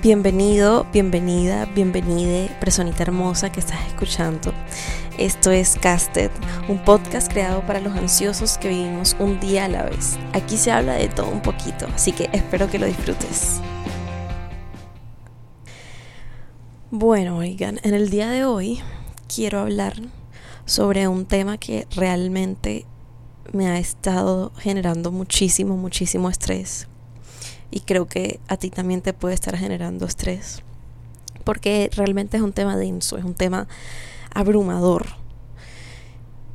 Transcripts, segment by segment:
Bienvenido, bienvenida, bienvenide, personita hermosa que estás escuchando. Esto es Casted, un podcast creado para los ansiosos que vivimos un día a la vez. Aquí se habla de todo un poquito, así que espero que lo disfrutes. Bueno, oigan, en el día de hoy quiero hablar sobre un tema que realmente me ha estado generando muchísimo, muchísimo estrés y creo que a ti también te puede estar generando estrés. Porque realmente es un tema denso, es un tema abrumador.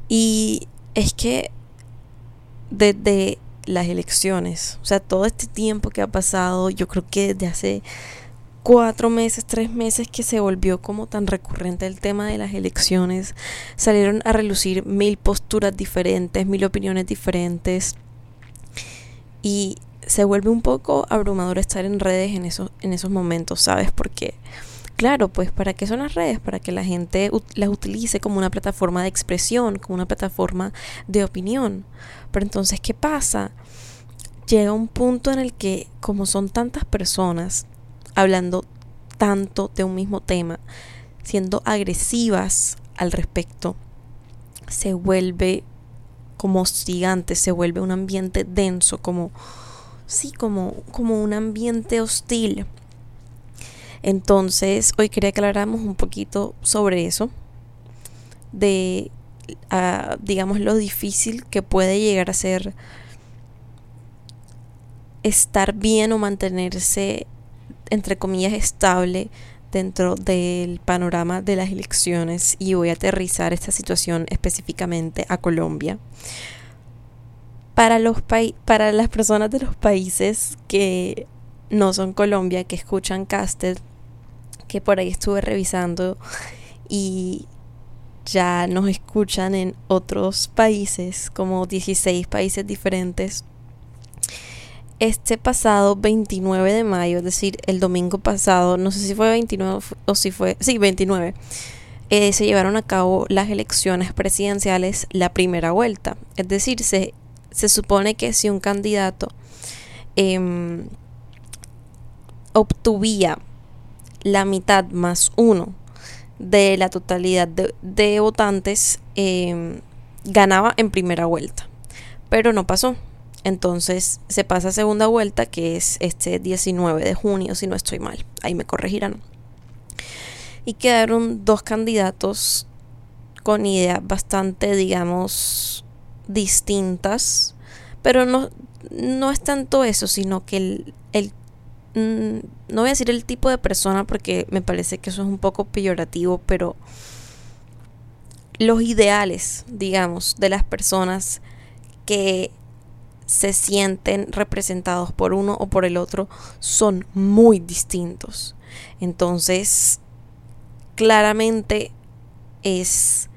Y es que desde las elecciones, o sea, todo este tiempo que ha pasado, yo creo que desde hace cuatro meses, tres meses que se volvió como tan recurrente el tema de las elecciones, salieron a relucir mil posturas diferentes, mil opiniones diferentes. Y se vuelve un poco abrumador estar en redes en esos, en esos momentos, ¿sabes? Porque, claro, pues ¿para qué son las redes? Para que la gente las utilice como una plataforma de expresión, como una plataforma de opinión. Pero entonces, ¿qué pasa? Llega un punto en el que, como son tantas personas hablando tanto de un mismo tema, siendo agresivas al respecto, se vuelve como hostigante, se vuelve un ambiente denso, como sí, como, como un ambiente hostil. Entonces, hoy quería que un poquito sobre eso, de, ah, digamos, lo difícil que puede llegar a ser estar bien o mantenerse, entre comillas, estable dentro del panorama de las elecciones y voy a aterrizar esta situación específicamente a Colombia para, los para las personas de los países que no son Colombia, que escuchan Casted, que por ahí estuve revisando y ya nos escuchan en otros países, como 16 países diferentes. Este pasado 29 de mayo, es decir, el domingo pasado, no sé si fue 29 o si fue, sí, 29, eh, se llevaron a cabo las elecciones presidenciales, la primera vuelta. Es decir, se se supone que si un candidato eh, obtuvía la mitad más uno de la totalidad de, votantes, em, ganaba en primera vuelta. Pero no pasó. Entonces se pasa a segunda vuelta, que es este 19 de junio, si no estoy mal. Ahí me corregirán. Y quedaron dos candidatos con ideas bastante, digamos, distintas, pero no, no es tanto eso, sino que el, el mm, no voy a decir el tipo de persona porque me parece que eso es un poco peyorativo, pero los ideales, digamos, de las personas que se sienten representados por uno o por el otro son muy distintos. Entonces, claramente es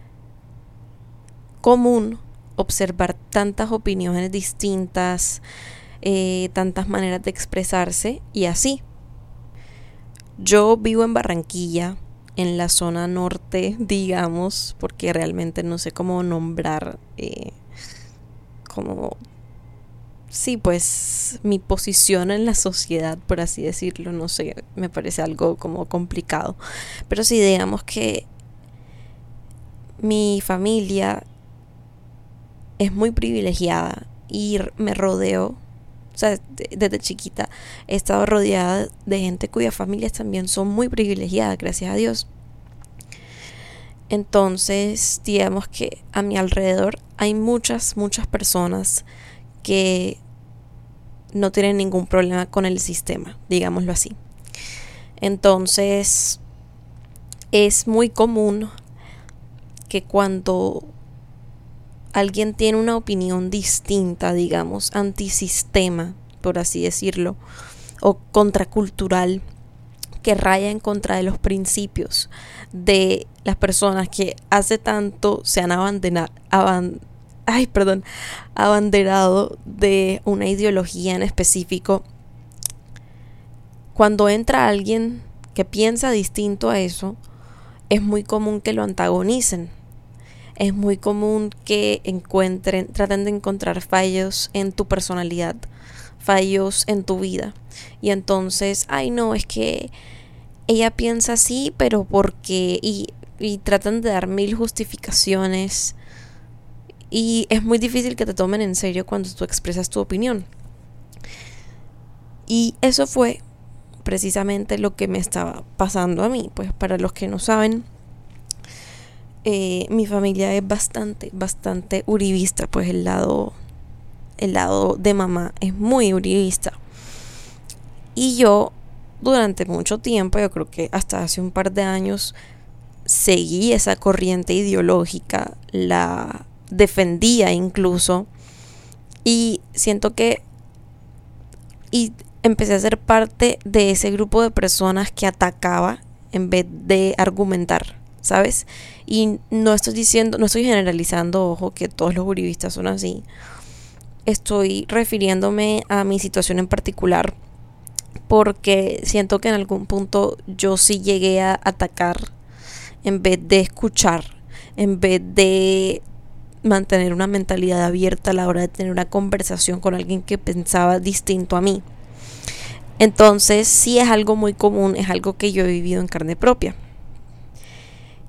común observar tantas opiniones distintas, eh, tantas maneras de expresarse y así. Yo vivo en Barranquilla, en la zona norte, digamos, porque realmente no sé cómo nombrar eh, como sí, pues mi posición en la sociedad, por así decirlo, no sé, me parece algo como complicado. Pero sí, digamos que mi familia es muy privilegiada y me rodeo, o sea, desde chiquita he estado rodeada de gente cuyas familias también son muy privilegiadas, gracias a Dios. Entonces, digamos que a mi alrededor hay muchas, muchas personas que no tienen ningún problema con el sistema, digámoslo así. Entonces, es muy común que cuando alguien tiene una opinión distinta, digamos, antisistema, por así decirlo, o contracultural, que raya en contra de los principios de las personas que hace tanto se han perdón, abanderado de una ideología en específico. Cuando entra alguien que piensa distinto a eso, es muy común que lo antagonicen es muy común que encuentren, traten de encontrar fallos en tu personalidad fallos en tu vida. Y entonces, ay no, es que ella piensa así, pero porque... Y, y tratan de dar mil justificaciones. Y es muy difícil que te tomen en serio cuando tú expresas tu opinión. Y eso fue precisamente lo que me estaba pasando a mí. Pues para los que no saben, eh, mi familia es bastante, bastante uribista. Pues el lado, el lado de mamá es muy uribista. Y yo durante mucho tiempo, yo creo que hasta hace un par de años, seguí esa corriente ideológica, la defendía incluso. Y siento que... Y empecé a ser parte de ese grupo de personas que atacaba en vez de argumentar, ¿sabes? Y no estoy diciendo, no estoy generalizando, ojo, que todos los uribistas son así. Estoy refiriéndome a mi situación en particular porque siento que en algún punto yo sí llegué a atacar en vez de escuchar, en vez de mantener una mentalidad abierta a la hora de tener una conversación con alguien que pensaba distinto a mí. Entonces sí es algo muy común, es algo que yo he vivido en carne propia.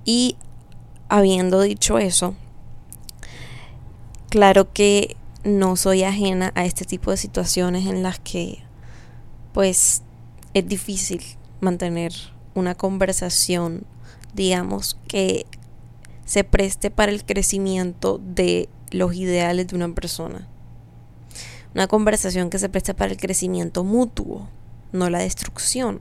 Y habiendo dicho eso, claro que no soy ajena a este tipo de situaciones en las que pues es difícil mantener una conversación, digamos, que se preste para el crecimiento de los ideales de una persona. Una conversación que se preste para el crecimiento mutuo, no la destrucción.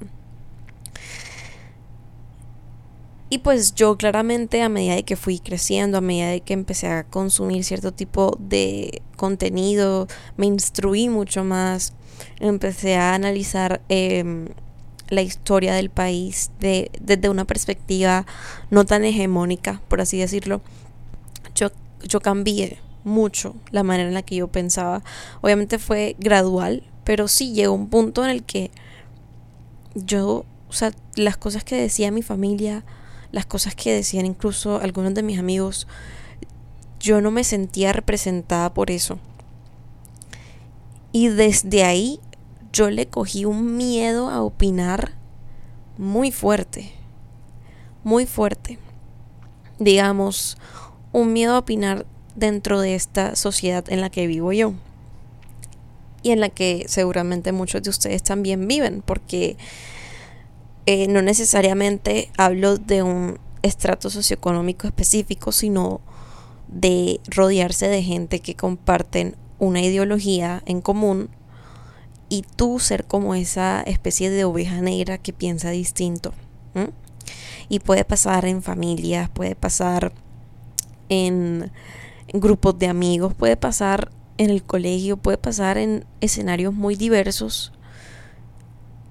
Y pues yo claramente a medida de que fui creciendo, a medida de que empecé a consumir cierto tipo de contenido, me instruí mucho más, empecé a analizar em, la historia del país de, desde una perspectiva no tan hegemónica, por así decirlo. Yo, yo cambié mucho la manera en la que yo pensaba. Obviamente fue gradual, pero sí llegó un punto en el que yo, o sea, las cosas que decía mi familia, las cosas que decían incluso algunos de mis amigos, yo no me sentía representada por eso. Y desde ahí yo le cogí un miedo a opinar muy fuerte, muy fuerte. Digamos, un miedo a opinar dentro de esta sociedad en la que vivo yo. Y en la que seguramente muchos de ustedes también viven, porque eh, no necesariamente hablo de un estrato socioeconómico específico, sino de rodearse de gente que comparten una ideología en común y tú ser como esa especie de oveja negra que piensa distinto. Y puede pasar en familias, puede pasar en, en grupos de amigos, puede pasar en el colegio, puede pasar en escenarios muy diversos.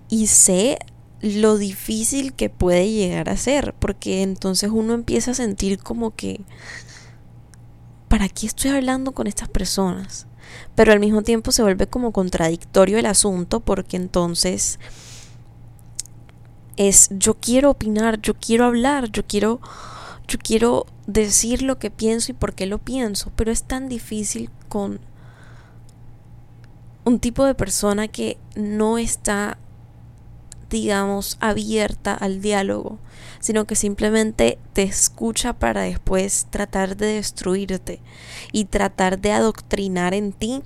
Y sé lo difícil que puede llegar a ser, porque entonces uno empieza a sentir como que, ¿para qué estoy hablando con estas personas? Pero al mismo tiempo se vuelve como contradictorio el asunto, porque entonces es yo quiero opinar, yo quiero hablar, yo quiero yo quiero decir lo que pienso y por qué lo pienso, pero es tan difícil con un tipo de persona que no está digamos, abierta al diálogo, sino que simplemente te escucha para después tratar de destruirte y tratar de adoctrinar en ti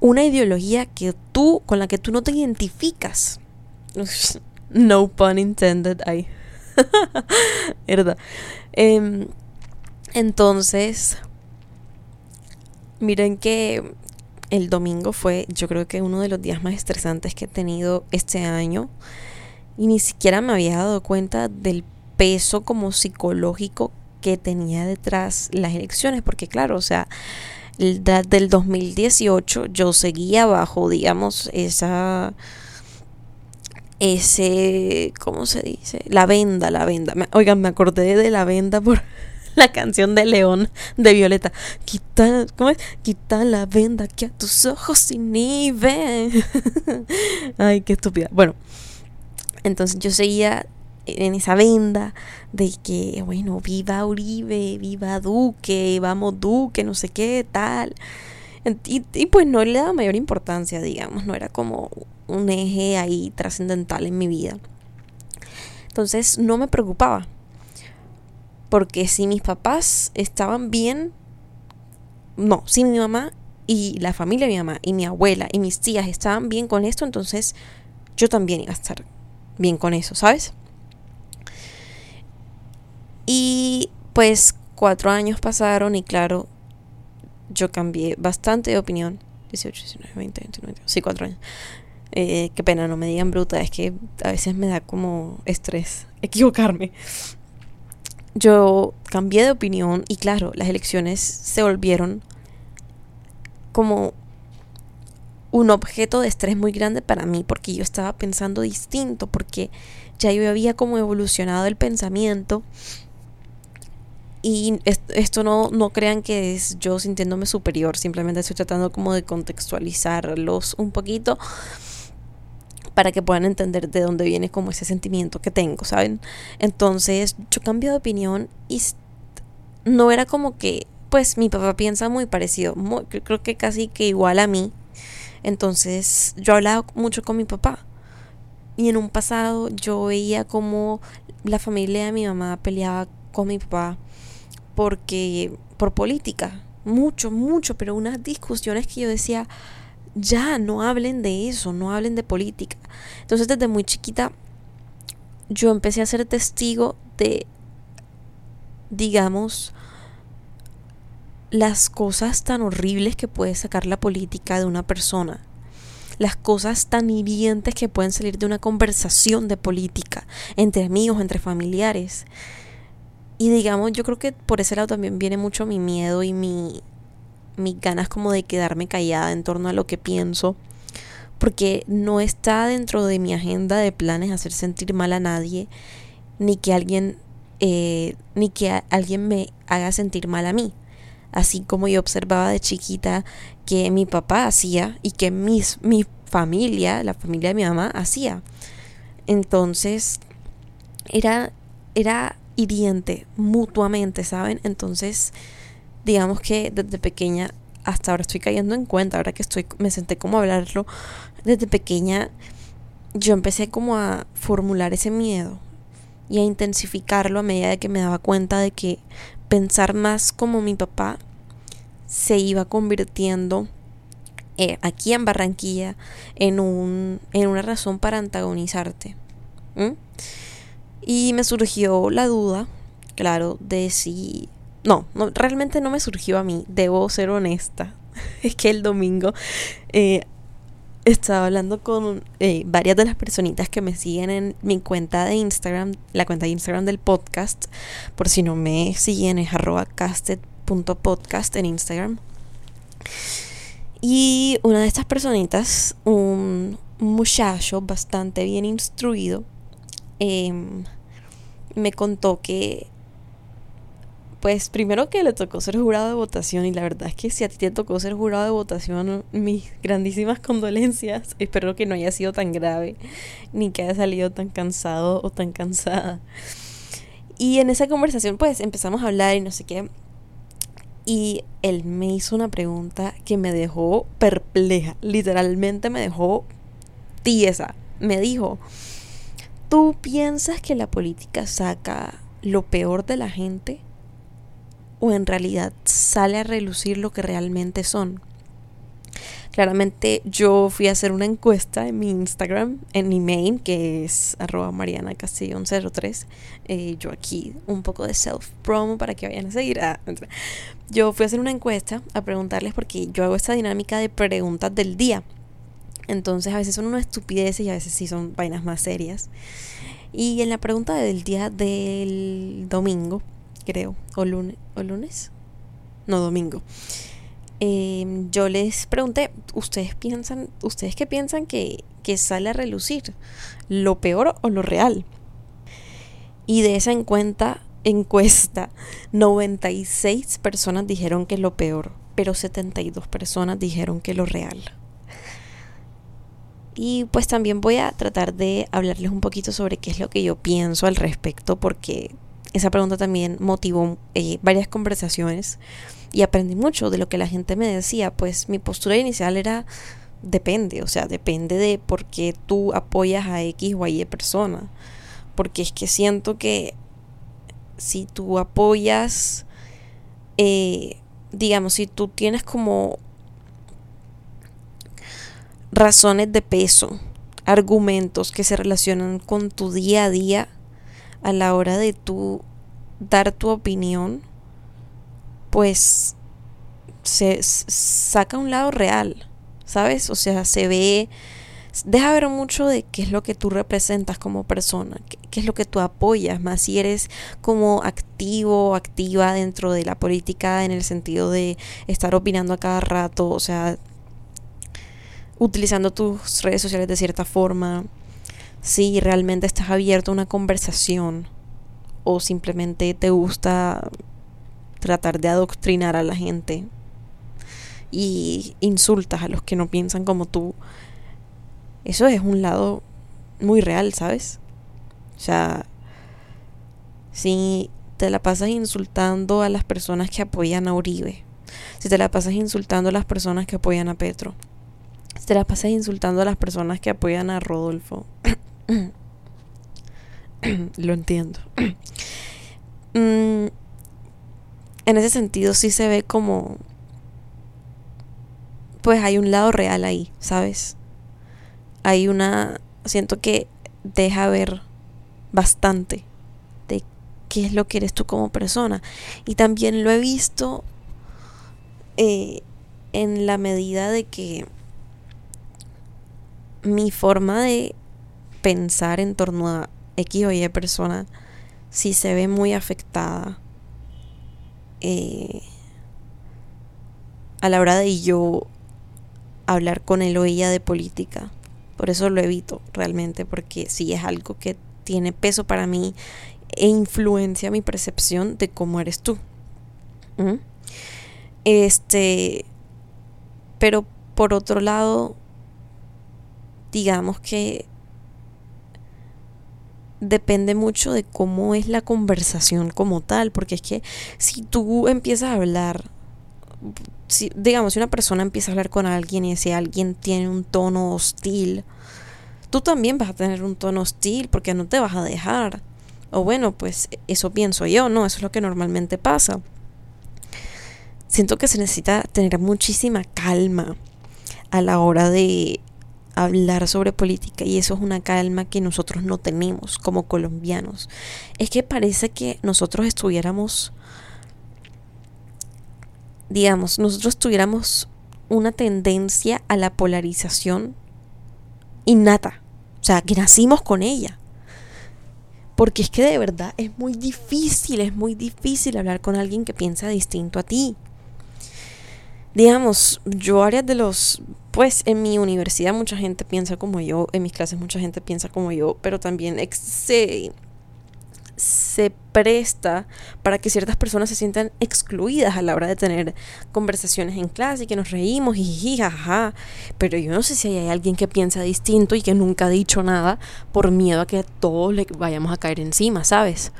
una ideología que tú, con la que tú no te identificas. No pun intended, ahí. ¿Verdad? Em, entonces, miren que el domingo fue yo creo que uno de los días más estresantes que he tenido este año. Y ni siquiera me había dado cuenta del peso como psicológico que tenía detrás las elecciones porque claro o sea del 2018 yo seguía bajo digamos esa ese cómo se dice la venda la venda. Oigan me acordé de la venda por la canción de León de Violeta. Quita, ¿cómo es? Quita la venda que a tus ojos ven. Ay, qué estúpida. Bueno, entonces yo seguía en esa venda de que, bueno, viva Uribe, viva Duque, vamos Duque, no sé qué, tal. Y, pues no le daba mayor importancia, digamos, no era como un eje ahí trascendental en mi vida. Entonces no me preocupaba. Porque si mis papás estaban bien, no, si mi mamá y la familia de mi mamá y mi abuela y mis tías estaban bien con esto, entonces yo también iba a estar bien con eso, ¿sabes? Y pues cuatro años pasaron y claro, yo cambié bastante de opinión. 18, 19, 20, 21, Sí, cuatro años. Eh, qué pena, no me digan bruta, es que a veces me da como estrés equivocarme. Yo cambié de opinión y claro, las elecciones se volvieron como un objeto de estrés muy grande para mí porque yo estaba pensando distinto, porque ya yo había como evolucionado el pensamiento. Y esto no, no crean que es yo sintiéndome superior, simplemente estoy tratando como de contextualizarlos un poquito para que puedan entender de dónde viene como ese sentimiento que tengo, ¿saben? Entonces yo cambié de opinión y no era como que, pues mi papá piensa muy parecido, creo que casi que igual a mí. Entonces yo hablaba mucho con mi papá. Y en un pasado yo veía como la familia de mi mamá peleaba con mi papá porque por política, mucho, mucho, pero unas discusiones que yo decía, ya no hablen de eso, no hablen de política. Entonces desde muy chiquita yo empecé a ser testigo de, digamos, las cosas tan horribles que puede sacar la política de una persona. Las cosas tan hirientes que pueden salir de una conversación de política entre amigos, entre familiares. Y digamos, yo creo que por ese lado también viene mucho mi miedo y mi mis ganas como de quedarme callada en torno a lo que pienso, porque no está dentro de mi agenda de planes hacer sentir mal a nadie, ni que alguien, eh, ni que alguien me haga sentir mal a mí. Así como yo observaba de chiquita que mi papá hacía y que mis, mi familia, la familia de mi mamá, hacía. Entonces, era, era hiriente mutuamente, ¿saben? Entonces, digamos que desde pequeña hasta ahora estoy cayendo en cuenta, ahora que estoy, me senté como a hablarlo, desde pequeña yo empecé como a formular ese miedo y a intensificarlo a medida de que me daba cuenta de que pensar más como mi papá se iba convirtiendo eh, aquí en Barranquilla en, un, en una razón para antagonizarte. Y me surgió la duda, claro, de si no, no, realmente no me surgió a mí, debo ser honesta. es que el domingo eh, estaba hablando con eh, varias de las personitas que me siguen en mi cuenta de Instagram, la cuenta de Instagram del podcast. Por si no me siguen, es arroba casted.podcast en Instagram. Y una de estas personitas, un muchacho bastante bien instruido, em, me contó que pues primero que le tocó ser jurado de votación y la verdad es que si a ti te tocó ser jurado de votación, mis grandísimas condolencias. Espero que no haya sido tan grave ni que haya salido tan cansado o tan cansada. Y en esa conversación pues empezamos a hablar y no sé qué. Y él me hizo una pregunta que me dejó perpleja, literalmente me dejó tiesa. Me dijo, ¿tú piensas que la política saca lo peor de la gente? O en realidad sale a relucir lo que realmente son. Claramente yo fui a hacer una encuesta en mi Instagram, en mi main, que es arroba Mariana 03. Eh, yo aquí un poco de self-promo para que vayan a seguir. Ah, yo fui a hacer una encuesta a preguntarles porque yo hago esta dinámica de preguntas del día. Entonces a veces son una estupidez y a veces sí son vainas más serias. Y en la pregunta del día del domingo, creo, o lunes, o lunes, no domingo. Em, yo les pregunté, ¿ustedes piensan, ustedes qué piensan que, que sale a relucir? ¿Lo peor o lo real? Y de esa encuesta, encuesta, 96 personas dijeron que lo peor, pero 72 personas dijeron que lo real. Y pues también voy a tratar de hablarles un poquito sobre qué es lo que yo pienso al respecto, porque esa pregunta también motivó eh, varias conversaciones y aprendí mucho de lo que la gente me decía. Pues mi postura inicial era depende, o sea, depende de por qué tú apoyas a X o Y persona. Porque es que siento que si tú apoyas, eh, digamos, si tú tienes como razones de peso, argumentos que se relacionan con tu día a día a la hora de tú dar tu opinión, pues se saca un lado real, ¿sabes? O sea, se ve, deja ver mucho de qué es lo que tú representas como persona, qué, es lo que tú apoyas, más si eres como activo activa dentro de la política en el sentido de estar opinando a cada rato, o sea, utilizando tus redes sociales de cierta forma, si realmente estás abierto a una conversación o simplemente te gusta tratar de adoctrinar a la gente y insultas a los que no piensan como tú, eso es un lado muy real, ¿sabes? O sea, si te la pasas insultando a las personas que apoyan a Uribe, si te la pasas insultando a las personas que apoyan a Petro, si te la pasas insultando a las personas que apoyan a Rodolfo, lo entiendo. Mm, en ese sentido sí se ve como pues hay un lado real ahí, ¿sabes? Hay una siento que deja ver bastante de qué es lo que eres tú como persona y también lo he visto eh, en la medida de que mi forma de pensar en torno a X o Y persona si se ve muy afectada eh, a la hora de yo hablar con él o ella de política. Por eso lo evito realmente, porque si es algo que tiene peso para mí e influencia mi percepción de cómo eres tú. ¿Mm? Este, pero por otro lado, digamos que depende mucho de cómo es la conversación como tal, porque es que si tú empiezas a hablar, si, digamos, si una persona empieza a hablar con alguien y ese alguien tiene un tono hostil, tú también vas a tener un tono hostil porque no te vas a dejar. O bueno, pues eso pienso yo, ¿no? Eso es lo que normalmente pasa. Siento que se necesita tener muchísima calma a la hora de hablar sobre política y eso es una calma que nosotros no tenemos como colombianos. Es que parece que nosotros estuviéramos, digamos, nosotros tuviéramos una tendencia a la polarización innata, o sea, que nacimos con ella. Porque es que de verdad es muy difícil, es muy difícil hablar con alguien que piensa distinto a ti digamos, yo áreas de los, pues en mi universidad mucha gente piensa como yo, en mis clases mucha gente piensa como yo, pero también se, se presta para que ciertas personas se sientan excluidas a la hora de tener conversaciones en clase y que nos reímos y jaja. Pero yo no sé si hay alguien que piensa distinto y que nunca ha dicho nada por miedo a que todos le vayamos a caer encima, ¿sabes?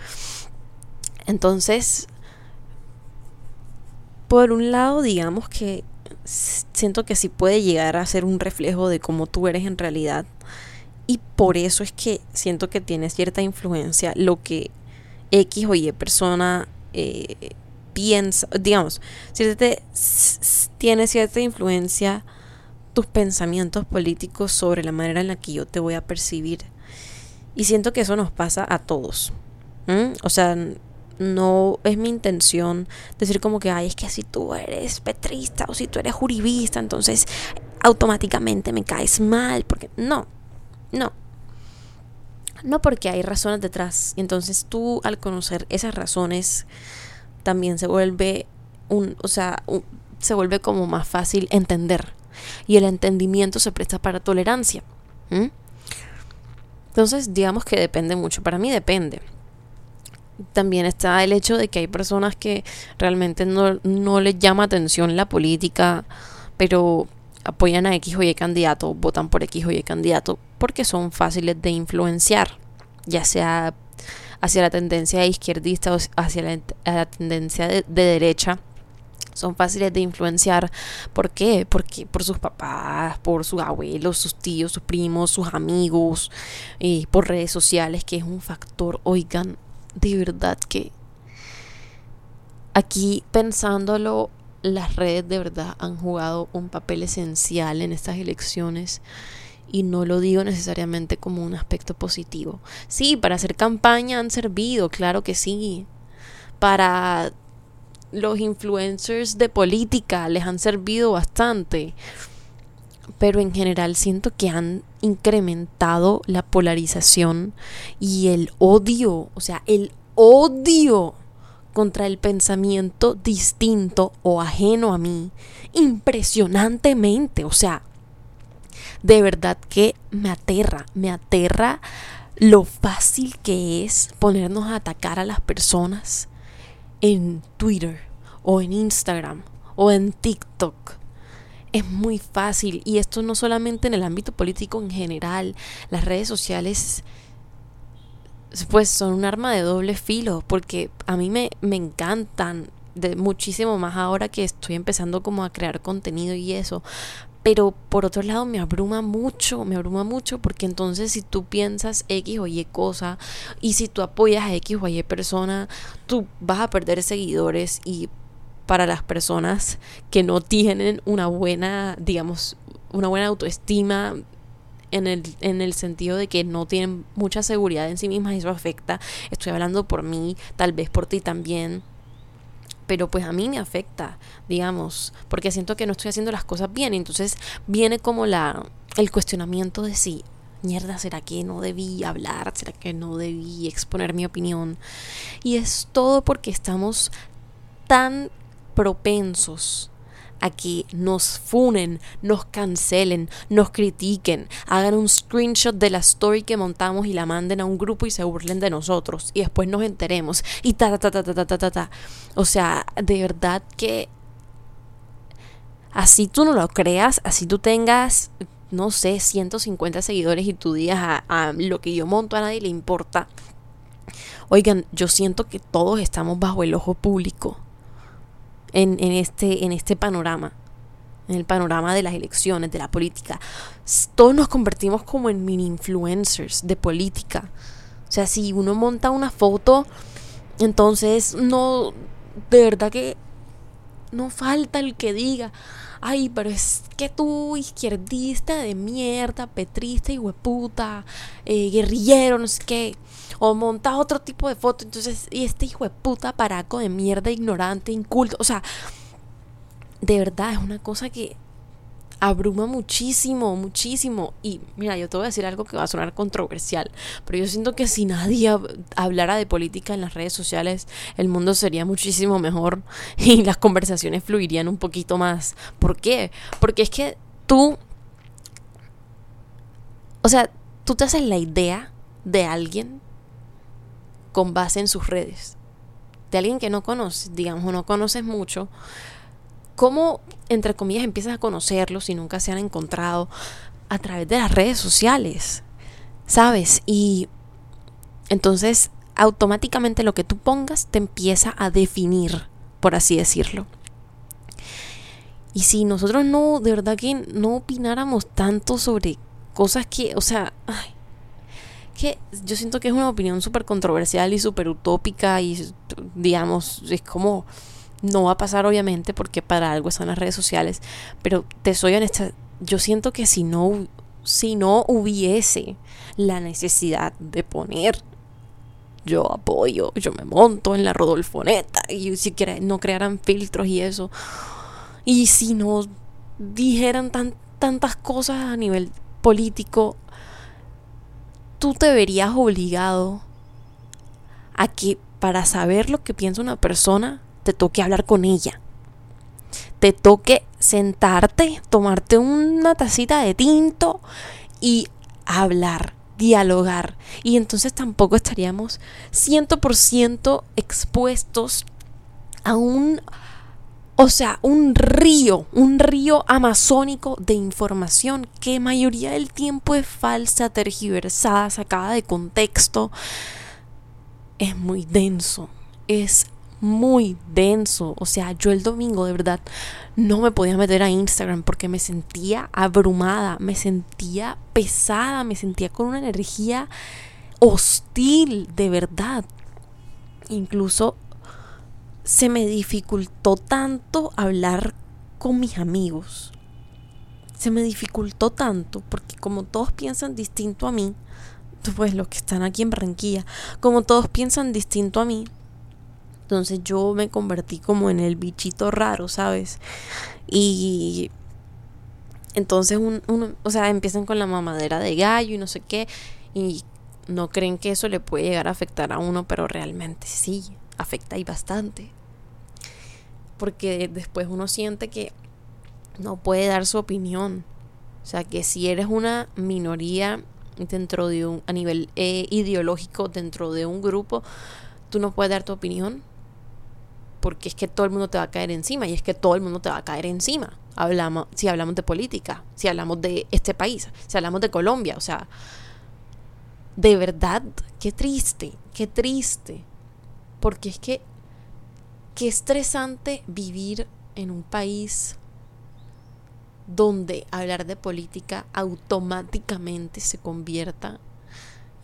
Entonces, por un lado, digamos que siento que sí puede llegar a ser un reflejo de cómo tú eres en realidad. Y por eso es que siento que tiene cierta influencia lo que X o Y persona eh, piensa. Digamos, te, tiene cierta influencia tus pensamientos políticos sobre la manera en la que yo te voy a percibir. Y siento que eso nos pasa a todos. O sea, no es mi intención decir como que, ay, es que si tú eres petrista o si tú eres juribista, entonces automáticamente me caes mal, porque no, no. No porque hay razones detrás. Y entonces tú al conocer esas razones también se vuelve un, o sea, se vuelve como más fácil entender. Y el entendimiento se presta para tolerancia. Entonces, digamos que depende mucho. Para mí depende también está el hecho de que hay personas que realmente no, no les llama atención la política, pero apoyan a X o Y candidato, votan por X o Y candidato, porque son fáciles de influenciar, ya sea hacia la tendencia izquierdista o hacia la, tendencia de, derecha son fáciles de influenciar. ¿Por qué? Porque por sus papás, por sus abuelos, sus tíos, sus primos, sus amigos, y por redes sociales, que es un factor, oigan, de verdad que aquí pensándolo, las redes de verdad han jugado un papel esencial en estas elecciones y no lo digo necesariamente como un aspecto positivo. Sí, para hacer campaña han servido, claro que sí. Para los influencers de política les han servido bastante. Pero en general siento que han incrementado la polarización y el odio, o sea, el odio contra el pensamiento distinto o ajeno a mí impresionantemente. O sea, de verdad que me aterra, me aterra lo fácil que es ponernos a atacar a las personas en Twitter o en Instagram o en TikTok. Es muy fácil. Y esto no solamente en el ámbito político en general, las redes sociales pues son un arma de doble filo porque a mí me, me encantan muchísimo más ahora que estoy empezando como a crear contenido y eso, pero por otro lado me abruma mucho, me abruma mucho porque entonces si tú piensas X o Y cosa y si tú apoyas a X o Y persona, tú vas a perder seguidores y para las personas que no tienen una buena, digamos, una buena autoestima en el, en el sentido de que no tienen mucha seguridad en sí mismas, eso afecta. Estoy hablando por mí, tal vez por ti también pero pues a mí me afecta, digamos, porque siento que no estoy haciendo las cosas bien. Entonces viene como la el cuestionamiento de si, mierda, ¿será que no debí hablar? ¿Será que no debí exponer mi opinión? Y es todo porque estamos tan propensos a que nos funen, nos cancelen, nos critiquen, hagan un screenshot de la story que montamos y la manden a un grupo y se burlen de nosotros y después nos enteremos y ta ta ta ta ta ta ta ta. O sea, de verdad que así tú no lo creas, así tú tengas no sé, 150 seguidores y tú digas a, a lo que yo monto a nadie le importa. Oigan, yo siento que todos estamos bajo el ojo público en, en, este, en este panorama, en el panorama de las elecciones, de la política. Todos nos convertimos como en mini influencers de política. O sea, si uno monta una foto, entonces no, de verdad que no falta el que diga, ay, pero es que tú, izquierdista de mierda, petrista y hueputa, eh, guerrillero, no sé qué o monta otro tipo de foto. Entonces, y este hijo de puta paraco de mierda, ignorante, inculto. O sea, de verdad es una cosa que abruma muchísimo, muchísimo. Y mira, yo te voy a decir algo que va a sonar controversial, pero yo siento que si nadie hablara de política en las redes sociales, el mundo sería muchísimo mejor y las conversaciones fluirían un poquito más. ¿Por qué? Porque es que tú, o sea, tú te haces la idea de alguien con base en sus redes. De alguien que no conoces, digamos, o no conoces mucho, ¿cómo, entre comillas, empiezas a conocerlo si nunca se han encontrado? A través de las redes sociales, ¿sabes? Y entonces automáticamente lo que tú pongas te empieza a definir, por así decirlo. Y si nosotros no, de verdad que no opináramos tanto sobre cosas que, o sea, ay, que yo siento que es una opinión súper controversial y súper utópica y digamos, es como no va a pasar obviamente porque para algo están las redes sociales, pero te soy honesta, yo siento que si no si no hubiese la necesidad de poner yo apoyo, yo me monto en la Rodolfoneta y si no crearan filtros y eso. Y si no dijeran tan, tantas cosas a nivel político, tú te verías obligado a que para saber lo que piensa una persona, te toque hablar con ella. Te toque sentarte, tomarte una tacita de tinto y hablar, dialogar. Y entonces tampoco estaríamos 100% expuestos a un o sea, un río, un río amazónico de información que mayoría del tiempo es falsa, tergiversada, sacada de contexto. es muy denso, es muy denso. O sea, yo el domingo de verdad no me podía meter a Instagram porque me sentía abrumada, me sentía pesada, me sentía con una energía hostil, de verdad. Incluso se me dificultó tanto hablar con mis amigos. Se me dificultó tanto porque como todos piensan distinto a mí, pues los que están aquí en Barranquilla, como todos piensan distinto a mí, entonces yo me convertí como en el bichito raro, ¿sabes? Y entonces uno, o sea, empiezan con la mamadera de gallo y no sé qué, y no creen que eso le puede llegar a afectar a uno, pero realmente sí, afecta y bastante. Porque después uno siente que no puede dar su opinión. O sea, que si eres una minoría dentro de un, a nivel eh, ideológico, dentro de un grupo, tú no puedes dar tu opinión porque es que todo el mundo te va a caer encima y es que todo el mundo te va a caer encima. Hablamos, si hablamos de política, si hablamos de este país, si hablamos de Colombia, o sea, de verdad, qué triste, qué triste. Porque es que qué estresante vivir en un país donde hablar de política automáticamente se convierta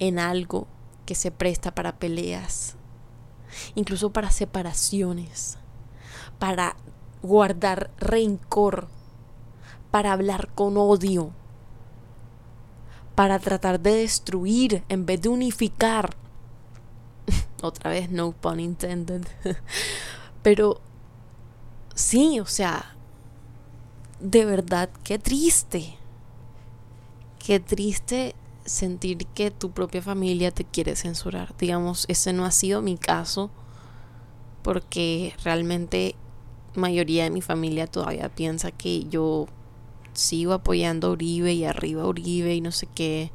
en algo que se presta para peleas, incluso para separaciones, para guardar rencor, para hablar con odio, para tratar de destruir en vez de unificar. Otra vez, no pun intended. Pero sí, o sea, de verdad, qué triste. Qué triste sentir que tu propia familia te quiere censurar. Digamos, ese no ha sido mi caso porque realmente mayoría de mi familia todavía piensa que yo sigo apoyando a Uribe y arriba a Uribe y no sé qué.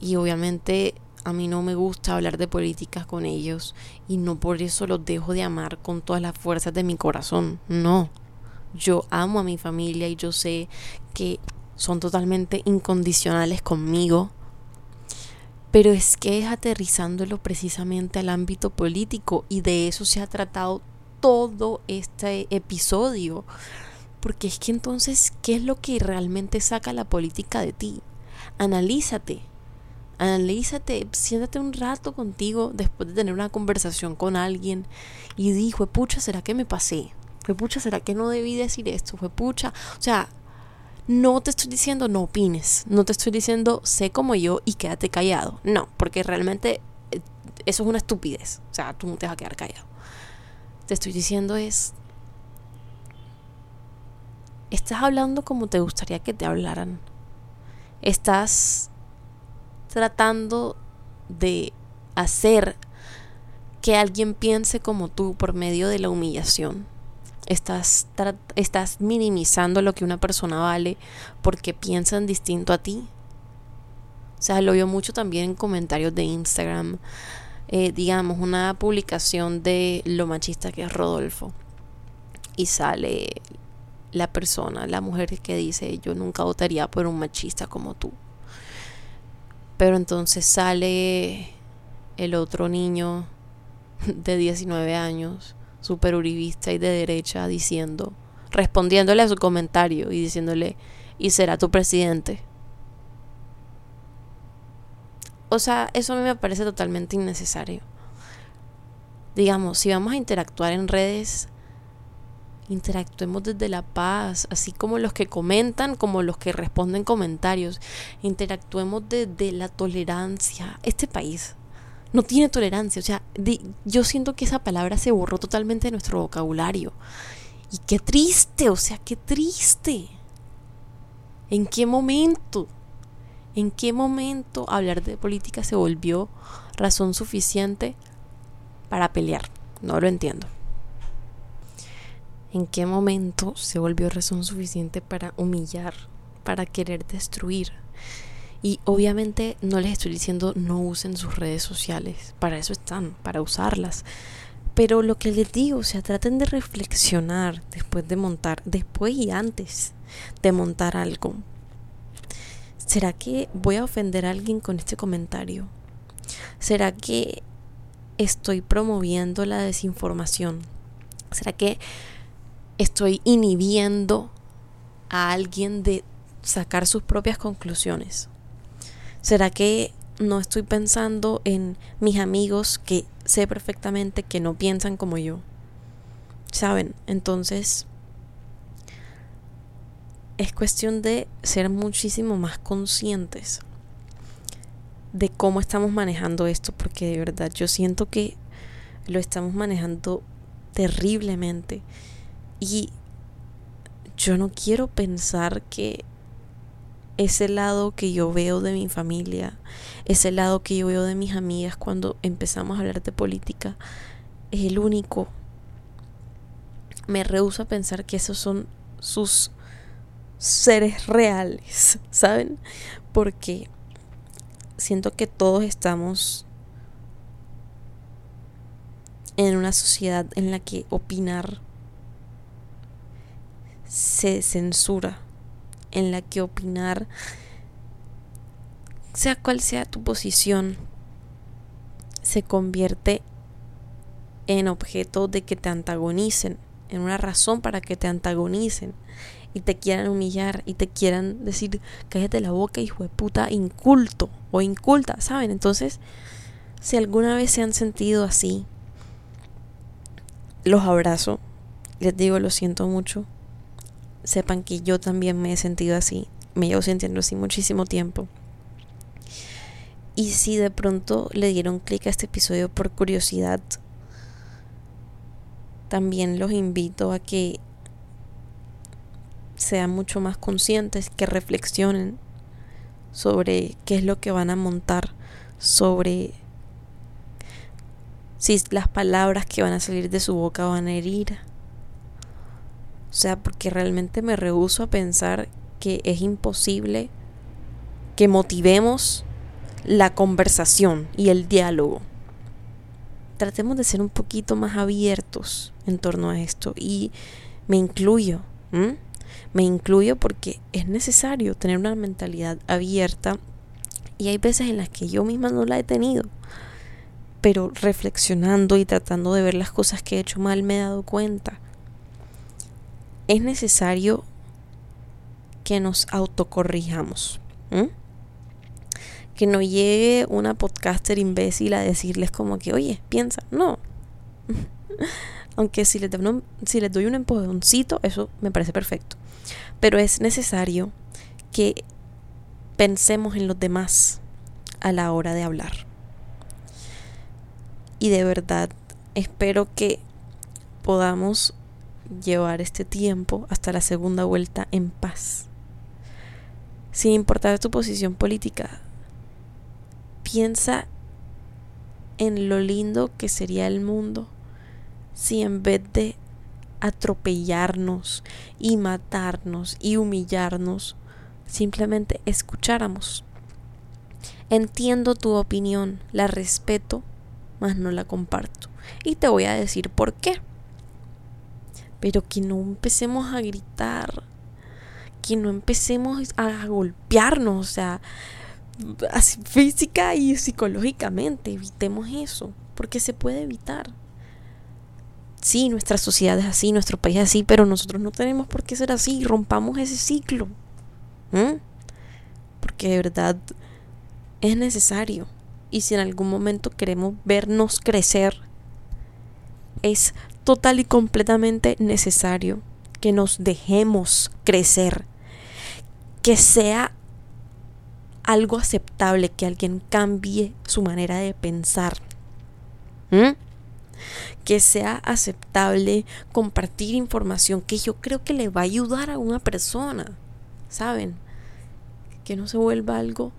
Y obviamente a mí no me gusta hablar de políticas con ellos y no por eso los dejo de amar con todas las fuerzas de mi corazón. No. Yo amo a mi familia y yo sé que son totalmente incondicionales conmigo. Pero es que es aterrizándolo precisamente al ámbito político y de eso se ha tratado todo este episodio. Porque es que entonces, ¿qué es lo que realmente saca la política de ti? Analízate. Analízate, siéntate un rato contigo después de tener una conversación con alguien y dijo, pucha, ¿será que me pasé? Pucha, ¿será que no debí decir esto? Pucha. O sea, no te estoy diciendo no opines, no te estoy diciendo sé como yo y quédate callado. No, porque realmente eh, eso es una estupidez. O sea, tú no te vas a quedar callado. Te estoy diciendo es, estás hablando como te gustaría que te hablaran. Estás tratando de hacer que alguien piense como tú por medio de la humillación. Estás, estás minimizando lo que una persona vale porque piensan distinto a ti. O sea, lo veo mucho también en comentarios de Instagram. Eh, digamos, una publicación de lo machista que es Rodolfo. Y sale la persona, la mujer que dice, yo nunca votaría por un machista como tú. Pero entonces sale el otro niño de 19 años super uribista y de derecha diciendo, respondiéndole a su comentario y diciéndole, y será tu presidente. O sea, eso a mí me parece totalmente innecesario. Digamos, si vamos a interactuar en redes, interactuemos desde la paz, así como los que comentan, como los que responden comentarios. Interactuemos desde la tolerancia. Este país no tiene tolerancia. O sea, yo siento que esa palabra se borró totalmente de nuestro vocabulario. Y qué triste, o sea, qué triste. ¿En qué momento? ¿En qué momento hablar de política se volvió razón suficiente para pelear? No lo entiendo. ¿En qué momento se volvió razón suficiente para humillar, para querer destruir? Y obviamente no les estoy diciendo no usen sus redes sociales, para eso están, para usarlas. Pero lo que les digo, o sea, traten de reflexionar después de montar, después y antes de montar algo. ¿Será que voy a ofender a alguien con este comentario? ¿Será que estoy promoviendo la desinformación? ¿Será que estoy inhibiendo a alguien de sacar sus propias conclusiones? ¿Será que no estoy pensando en mis amigos que sé perfectamente que no piensan como yo? ¿Saben? Entonces es cuestión de ser muchísimo más conscientes de cómo estamos manejando esto, porque de verdad yo siento que lo estamos manejando terriblemente y yo no quiero pensar que ese lado que yo veo de mi familia, ese lado que yo veo de mis amigas cuando empezamos a hablar de política, es el único. Me rehúso a pensar que esos son sus seres reales, ¿saben? Porque siento que todos estamos en una sociedad en la que opinar se censura, en la que opinar, sea cual sea tu posición, se convierte en objeto de que te antagonicen, en una razón para que te antagonicen y te quieran humillar y te quieran decir, cállate la boca, hijo de puta, inculto o inculta, ¿saben? Entonces, si alguna vez se han sentido así, los abrazo, les digo, lo siento mucho. Sepan que yo también me he sentido así, me llevo sintiendo así muchísimo tiempo. Y si de pronto le dieron clic a este episodio por curiosidad, también los invito a que sean mucho más conscientes, que reflexionen sobre qué es lo que van a montar, sobre si las palabras que van a salir de su boca van a herir. O sea, porque realmente me rehuso a pensar que es imposible que motivemos la conversación y el diálogo. Tratemos de ser un poquito más abiertos en torno a esto y me incluyo. Me incluyo porque es necesario tener una mentalidad abierta y hay veces en las que yo misma no la he tenido. Pero reflexionando y tratando de ver las cosas que he hecho mal me he dado cuenta. Es necesario que nos autocorrijamos. Que no llegue una podcaster imbécil a decirles como que, oye, piensa. No. Aunque si les, doy un, si les doy un empujoncito, eso me parece perfecto. Pero es necesario que pensemos en los demás a la hora de hablar. Y de verdad espero que podamos llevar este tiempo hasta la segunda vuelta en paz. Sin importar tu posición política, piensa en lo lindo que sería el mundo si en vez de atropellarnos y matarnos y humillarnos, simplemente escucháramos. Entiendo tu opinión, la respeto, mas no la comparto. Y te voy a decir por qué. Pero que no empecemos a gritar, que no empecemos a golpearnos, o sea, así física y psicológicamente, evitemos eso, porque se puede evitar sí, nuestra sociedad es así, nuestro país es así, pero nosotros no tenemos por qué ser así, rompamos ese ciclo. Porque de verdad es necesario. Y si en algún momento queremos vernos crecer, es total y completamente necesario que nos dejemos crecer. Que sea algo aceptable, que alguien cambie su manera de pensar que sea aceptable compartir información que yo creo que le va a ayudar a una persona, ¿saben? Que no se vuelva algo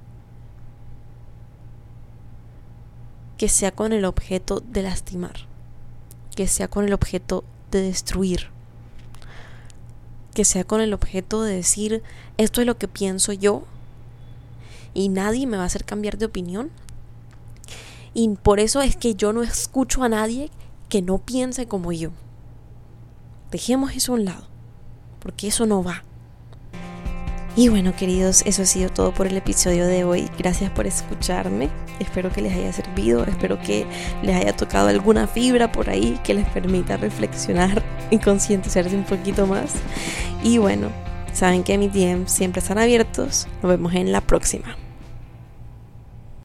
que sea con el objeto de lastimar, que sea con el objeto de destruir, que sea con el objeto de decir esto es lo que pienso yo y nadie me va a hacer cambiar de opinión. Y por eso es que yo no escucho a nadie que no piense como yo. Dejemos eso a un lado, porque eso no va. Y bueno, queridos, eso ha sido todo por el episodio de hoy. Gracias por escucharme. Espero que les haya servido, espero que les haya tocado alguna fibra por ahí que les permita reflexionar y concientizarse un poquito más. Y bueno, saben que mis DMs siempre están abiertos. Nos vemos en la próxima.